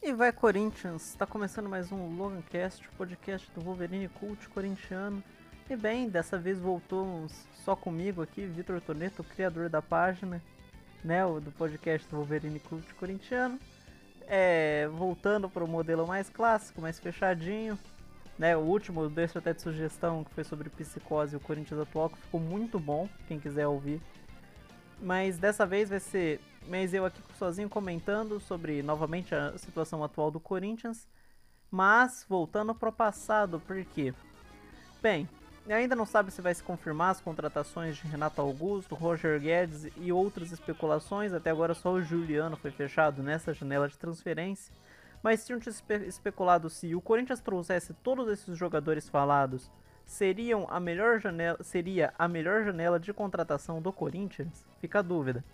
E vai Corinthians, está começando mais um Logancast, podcast do Wolverine Cult corintiano. E bem, dessa vez voltou só comigo aqui, Vitor Toneto, criador da página, né, do podcast do Wolverine Cult corintiano. É, voltando para o modelo mais clássico, mais fechadinho. Né, o último, deixo até de sugestão, que foi sobre psicose e o Corinthians atual, que ficou muito bom, quem quiser ouvir. Mas dessa vez vai ser mas eu aqui sozinho comentando sobre novamente a situação atual do Corinthians, mas voltando para o passado, porque bem, ainda não sabe se vai se confirmar as contratações de Renato Augusto, Roger Guedes e outras especulações, até agora só o Juliano foi fechado nessa janela de transferência. Mas tinham espe especulado se o Corinthians trouxesse todos esses jogadores falados, seriam a melhor janela, seria a melhor janela de contratação do Corinthians? Fica a dúvida.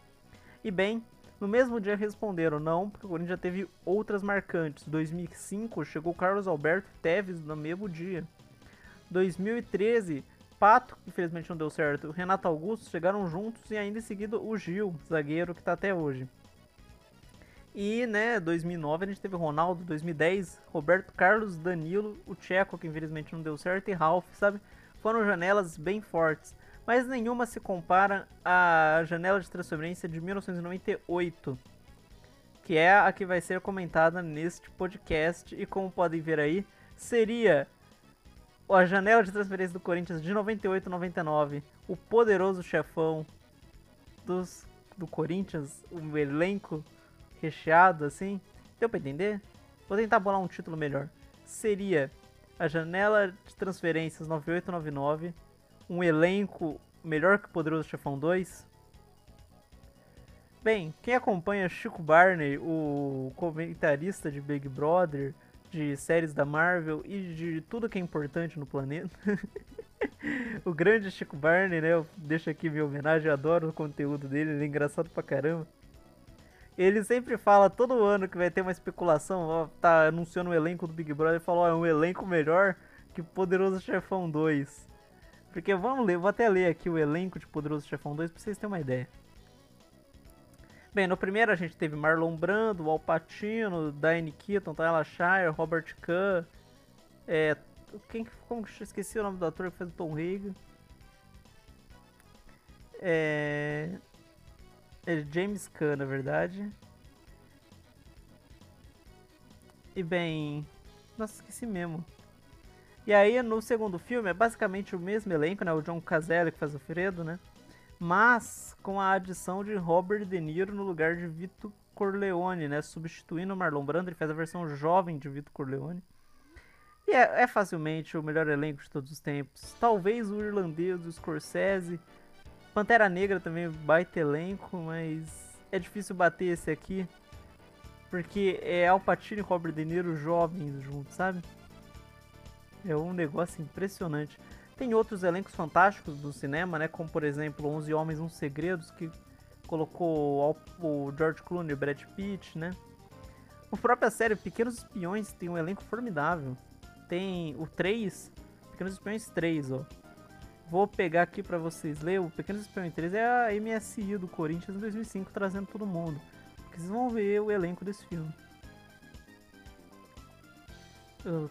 E bem, no mesmo dia responderam não, porque o Corinthians já teve outras marcantes. 2005 chegou Carlos Alberto Teves no mesmo dia. 2013, Pato, infelizmente não deu certo, Renato Augusto chegaram juntos e ainda em seguida o Gil, zagueiro que está até hoje. E, né, 2009 a gente teve Ronaldo, 2010, Roberto Carlos, Danilo, o Tcheco, que infelizmente não deu certo, e Ralph, sabe? Foram janelas bem fortes mas nenhuma se compara à janela de transferência de 1998, que é a que vai ser comentada neste podcast. E como podem ver aí, seria a janela de transferência do Corinthians de 98 99, o poderoso chefão dos, do Corinthians, um elenco recheado assim. Deu pra entender? Vou tentar bolar um título melhor. Seria a janela de transferências 9899 um elenco melhor que o Poderoso Chefão 2? Bem, quem acompanha Chico Barney, o comentarista de Big Brother, de séries da Marvel e de tudo que é importante no planeta. o grande Chico Barney, né? Eu deixo aqui minha homenagem, eu adoro o conteúdo dele, ele é engraçado pra caramba. Ele sempre fala todo ano que vai ter uma especulação, ó, tá anunciando o elenco do Big Brother e fala, ó, é um elenco melhor que Poderoso Chefão 2. Porque vamos ler, vou até ler aqui o elenco de Poderoso Chefão 2 pra vocês terem uma ideia. Bem, no primeiro a gente teve Marlon Brando, Al Pacino, Diane Keaton, Tyler Shire, Robert Kahn, é, quem, como esqueci o nome do ator que fez o Tom Hagen. É, é James Kahn, na verdade. E bem, nossa, esqueci mesmo. E aí no segundo filme é basicamente o mesmo elenco, né? O John Cazale que faz o Fredo, né? Mas com a adição de Robert De Niro no lugar de Vito Corleone, né? Substituindo o Marlon Brando, ele faz a versão jovem de Vito Corleone. E é, é, facilmente o melhor elenco de todos os tempos. Talvez o irlandês, o Scorsese. Pantera Negra também baita elenco, mas é difícil bater esse aqui. Porque é Al Pacino e Robert De Niro jovens juntos, sabe? É um negócio impressionante. Tem outros elencos fantásticos do cinema, né? Como por exemplo 11 Homens, um Segredos, que colocou o George Clooney e Brad Pitt, né? A própria série Pequenos Espiões tem um elenco formidável. Tem o 3, Pequenos Espiões 3, ó. Vou pegar aqui para vocês ler. O Pequenos 3 é a MSI do Corinthians em 2005 trazendo todo mundo. Porque vocês vão ver o elenco desse filme. Uh,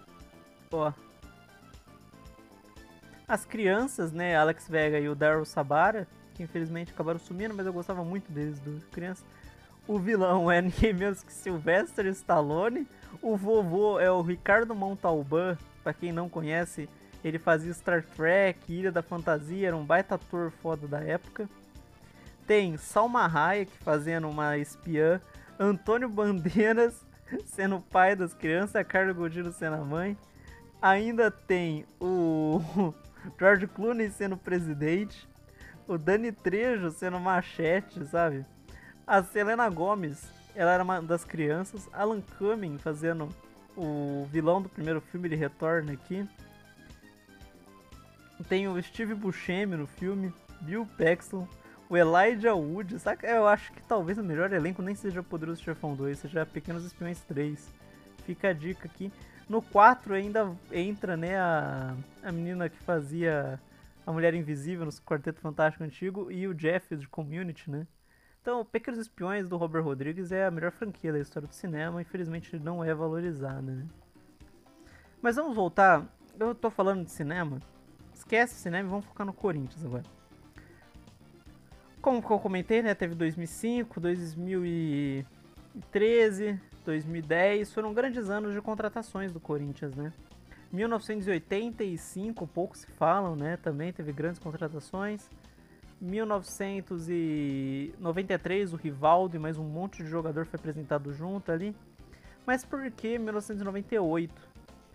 ó, as crianças, né, Alex Vega e o Daryl Sabara, que infelizmente acabaram sumindo, mas eu gostava muito deles, do criança. O vilão é ninguém menos que Sylvester Stallone. O vovô é o Ricardo Montalban, para quem não conhece, ele fazia Star Trek, Ilha da Fantasia, era um baita ator foda da época. Tem Salma Hayek fazendo uma espiã, Antônio Bandeiras sendo pai das crianças, Carlos Godino sendo a mãe. Ainda tem o George Clooney sendo presidente, o Dani Trejo sendo machete, sabe? A Selena Gomes, ela era uma das crianças, Alan Cumming fazendo o vilão do primeiro filme, ele retorna aqui. Tem o Steve Buscemi no filme, Bill Paxton, o Elijah Wood, saca? Eu acho que talvez o melhor elenco nem seja Poderoso Chefão 2, seja Pequenos Espiões 3. Fica a dica aqui. No 4 ainda entra, né, a, a menina que fazia a Mulher Invisível no Quarteto Fantástico Antigo e o Jeff de Community, né? Então, Pequenos Espiões do Robert Rodrigues é a melhor franquia da história do cinema, infelizmente não é valorizada, né? Mas vamos voltar, eu tô falando de cinema, esquece o cinema e vamos focar no Corinthians agora. Como eu comentei, né, teve 2005, 2013, 2010, foram grandes anos de contratações do Corinthians, né? 1985, pouco se falam, né? Também teve grandes contratações. 1993, o Rivaldo e mais um monte de jogador foi apresentado junto ali. Mas por que 1998?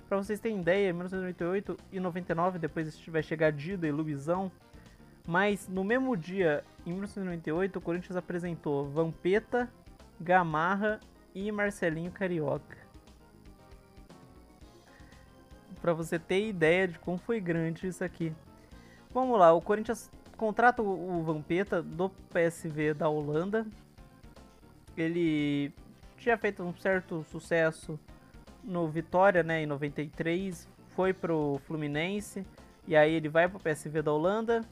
Para vocês terem ideia, 1998 e 99, depois vai chegar Dida e Luizão. Mas no mesmo dia, em 1998, o Corinthians apresentou Vampeta, Gamarra e Marcelinho Carioca para você ter ideia de como foi grande isso aqui. Vamos lá, o Corinthians contrata o Vampeta do PSV da Holanda. Ele tinha feito um certo sucesso no Vitória, né, em 93, foi pro Fluminense e aí ele vai pro PSV da Holanda,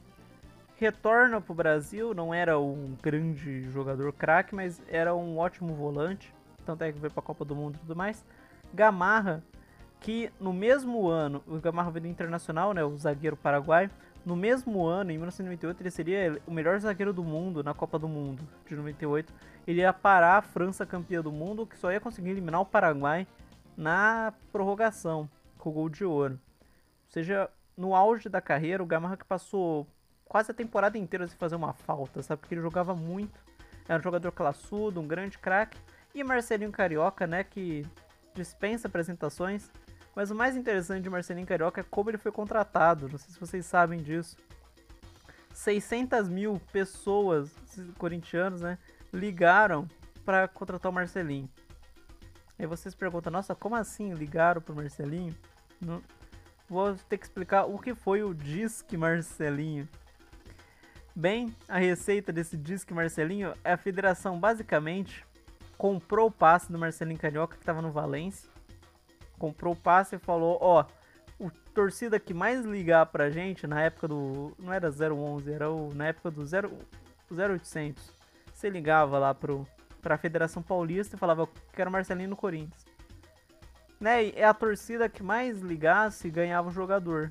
retorna pro Brasil, não era um grande jogador craque, mas era um ótimo volante, tanto é que veio pra Copa do Mundo e tudo mais. Gamarra que no mesmo ano, o Gamarra veio internacional, né, o zagueiro paraguaio, no mesmo ano, em 1998, ele seria o melhor zagueiro do mundo na Copa do Mundo de 98. Ele ia parar a França campeã do mundo, que só ia conseguir eliminar o Paraguai na prorrogação, com o gol de ouro. Ou seja, no auge da carreira, o Gamarra que passou quase a temporada inteira sem fazer uma falta, sabe? Porque ele jogava muito. Era um jogador classudo, um grande craque. E Marcelinho Carioca, né, que dispensa apresentações, mas o mais interessante de Marcelinho Carioca é como ele foi contratado. Não sei se vocês sabem disso. 600 mil pessoas, corintianos, né, ligaram para contratar o Marcelinho. Aí vocês perguntam, nossa, como assim ligaram pro Marcelinho? Não... Vou ter que explicar o que foi o Disque Marcelinho. Bem, a receita desse Disque Marcelinho é a federação basicamente comprou o passe do Marcelinho Carioca que estava no Valência comprou o passe e falou, ó, o torcida que mais ligar pra gente na época do, não era 011, era o, na época do 0 0800. Você ligava lá pro pra Federação Paulista e falava, quero Marcelinho no Corinthians. Né? E é a torcida que mais ligasse ganhava o jogador.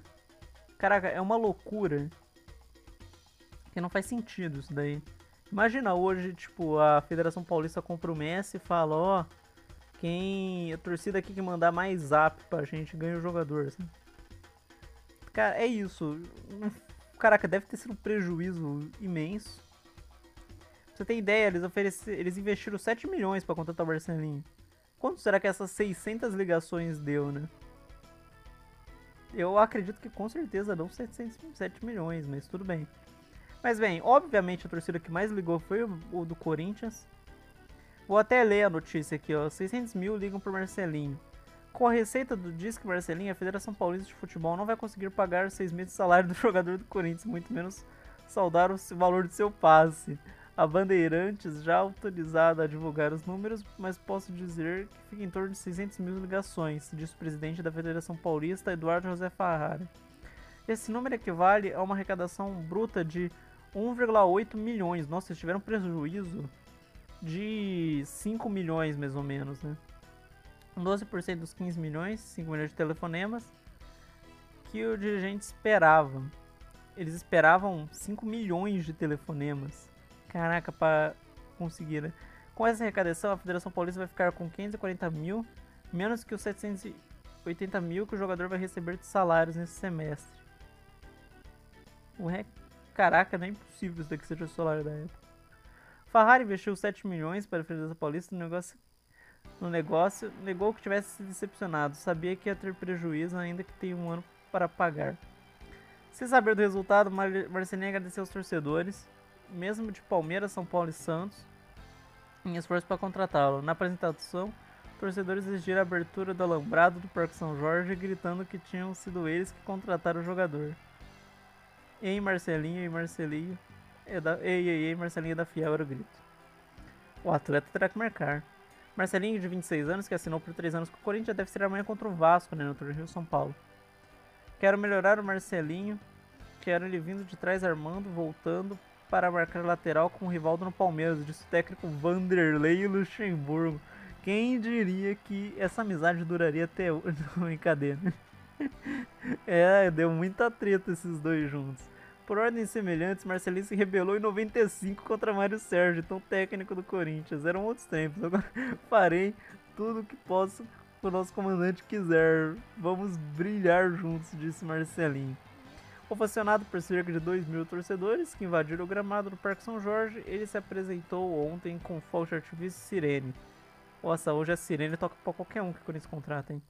Caraca, é uma loucura. Que não faz sentido isso daí. Imagina hoje, tipo, a Federação Paulista compra o Messi e fala, ó, oh, quem. A torcida aqui que mandar mais zap pra gente ganha o jogador. Assim. Cara, é isso. Caraca, deve ter sido um prejuízo imenso. Você tem ideia, eles, eles investiram 7 milhões para contratar o Marcelinho. Quanto será que essas 600 ligações deu, né? Eu acredito que com certeza não 707 milhões, mas tudo bem. Mas bem, obviamente a torcida que mais ligou foi o do Corinthians. Vou até ler a notícia aqui, ó. 600 mil ligam pro Marcelinho. Com a receita do Disque Marcelinho, a Federação Paulista de Futebol não vai conseguir pagar os seis meses de salário do jogador do Corinthians, muito menos saudar o valor de seu passe. A Bandeirantes já autorizada a divulgar os números, mas posso dizer que fica em torno de 600 mil ligações, diz o presidente da Federação Paulista, Eduardo José Farrara. Esse número equivale a uma arrecadação bruta de 1,8 milhões. Nossa, eles tiveram prejuízo de 5 milhões, mais ou menos, né? 12% dos 15 milhões, 5 milhões de telefonemas, que o dirigente esperava. Eles esperavam 5 milhões de telefonemas. Caraca, para conseguir, né? Com essa arrecadação, a Federação Paulista vai ficar com 540 mil, menos que os 780 mil que o jogador vai receber de salários nesse semestre. O. Caraca, não é impossível isso daqui seja o salário da época. Ferrari investiu 7 milhões para a Federação Paulista no negócio, no negócio, negou que tivesse se decepcionado, sabia que ia ter prejuízo ainda que tem um ano para pagar. Sem saber do resultado, Marcelinho agradeceu aos torcedores, mesmo de Palmeiras, São Paulo e Santos, em esforço para contratá-lo. Na apresentação, torcedores exigiram a abertura do alambrado do Parque São Jorge, gritando que tinham sido eles que contrataram o jogador. Em Marcelinho e Marcelinho é ei, ei, ei, Marcelinho da Fiel era o grito. O atleta terá que marcar. Marcelinho, de 26 anos, que assinou por 3 anos com o Corinthians, deve ser amanhã contra o Vasco, né, no Rio São Paulo. Quero melhorar o Marcelinho. Quero ele vindo de trás armando, voltando para marcar lateral com o Rivaldo no Palmeiras, disse o técnico Vanderlei Luxemburgo. Quem diria que essa amizade duraria até hoje? Brincadeira. é, deu muita treta esses dois juntos. Por ordens semelhantes, Marcelinho se rebelou em 95 contra Mário Sérgio, então técnico do Corinthians. Eram outros tempos. Agora farei tudo o que posso o nosso comandante quiser. Vamos brilhar juntos, disse Marcelinho. Ovacionado por cerca de 2 mil torcedores que invadiram o gramado do Parque São Jorge, ele se apresentou ontem com fogo de artifício sirene. Nossa, hoje a sirene toca pra qualquer um que o Corinthians contrata, hein?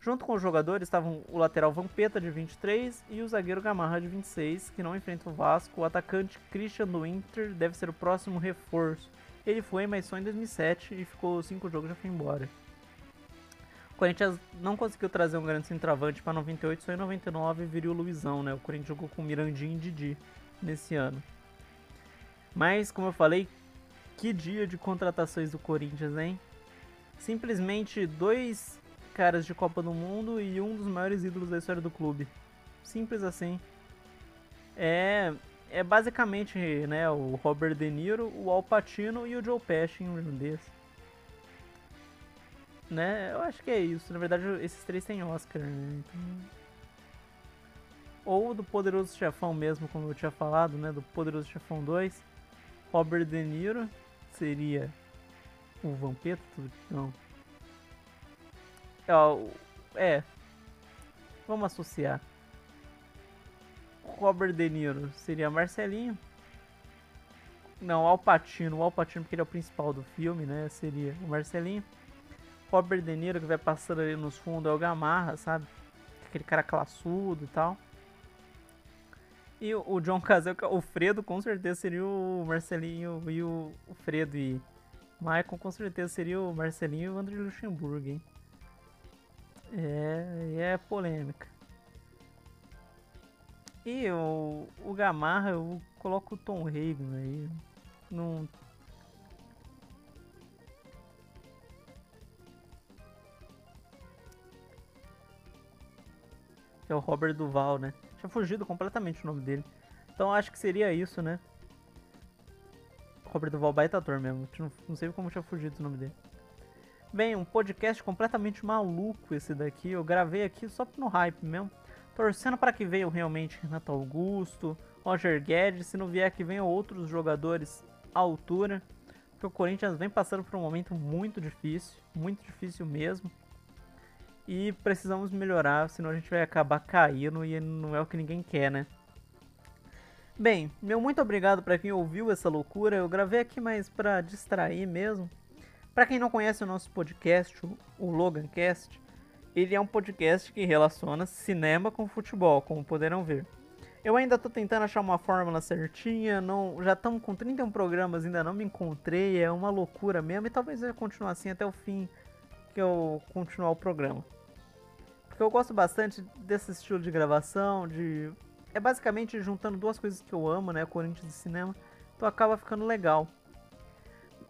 Junto com os jogadores estavam o lateral Vampeta, de 23, e o zagueiro Gamarra, de 26, que não enfrenta o Vasco. O atacante Christian do Inter deve ser o próximo reforço. Ele foi, mas só em 2007 e ficou 5 jogos e já foi embora. Corinthians não conseguiu trazer um grande centroavante para 98, só em 99 viria o Luizão, né? O Corinthians jogou com Mirandinho e Didi nesse ano. Mas, como eu falei, que dia de contratações do Corinthians, hein? Simplesmente dois caras de Copa do Mundo e um dos maiores ídolos da história do clube. Simples assim. É, é basicamente né, o Robert De Niro, o Al Pacino e o Joe Pesci em um desses. Né? Eu acho que é isso. Na verdade, esses três têm Oscar, né? Então... Ou do Poderoso Chefão mesmo, como eu tinha falado, né? Do Poderoso Chefão 2. Robert De Niro seria o Vampeta? Não. É, é. Vamos associar. Robert De Niro seria Marcelinho. Não, Alpatino. O Alpatino, porque ele é o principal do filme, né? Seria o Marcelinho. Robert De Niro, que vai passando ali nos fundos, é o Gamarra, sabe? Aquele cara classudo e tal. E o John Cazell, o Fredo, com certeza seria o Marcelinho e o, o Fredo e Michael, com certeza seria o Marcelinho e o André Luxemburgo, hein? É, é polêmica. E o, o Gamarra, eu coloco o Tom Hagen aí. Não que é o Robert Duval, né? Tinha fugido completamente o nome dele. Então acho que seria isso, né? Robert Duval baita ator mesmo. Não sei como tinha fugido o nome dele. Bem, um podcast completamente maluco esse daqui. Eu gravei aqui só no hype mesmo. Torcendo para que venham realmente Renato Augusto, Roger Guedes, se não vier que venham outros jogadores à altura. Porque o Corinthians vem passando por um momento muito difícil, muito difícil mesmo. E precisamos melhorar, senão a gente vai acabar caindo e não é o que ninguém quer, né? Bem, meu muito obrigado para quem ouviu essa loucura. Eu gravei aqui mais para distrair mesmo. Para quem não conhece o nosso podcast, o Logancast, ele é um podcast que relaciona cinema com futebol, como poderão ver. Eu ainda estou tentando achar uma fórmula certinha, não, já estamos com 31 programas, ainda não me encontrei, é uma loucura mesmo, e talvez eu continue assim até o fim que eu continuar o programa. Porque eu gosto bastante desse estilo de gravação, de. É basicamente juntando duas coisas que eu amo, né? Corinthians e cinema. Então acaba ficando legal.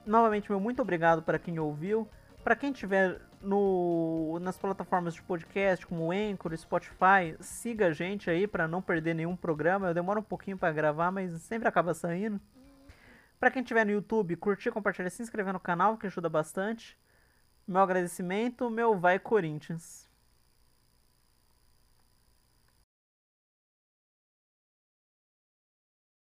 Novamente, meu muito obrigado para quem ouviu. Para quem tiver no, nas plataformas de podcast como o Anchor, Spotify, siga a gente aí para não perder nenhum programa. Eu demoro um pouquinho para gravar, mas sempre acaba saindo. Para quem tiver no YouTube, curtir, compartilhar, se inscrever no canal, que ajuda bastante. Meu agradecimento, meu vai Corinthians.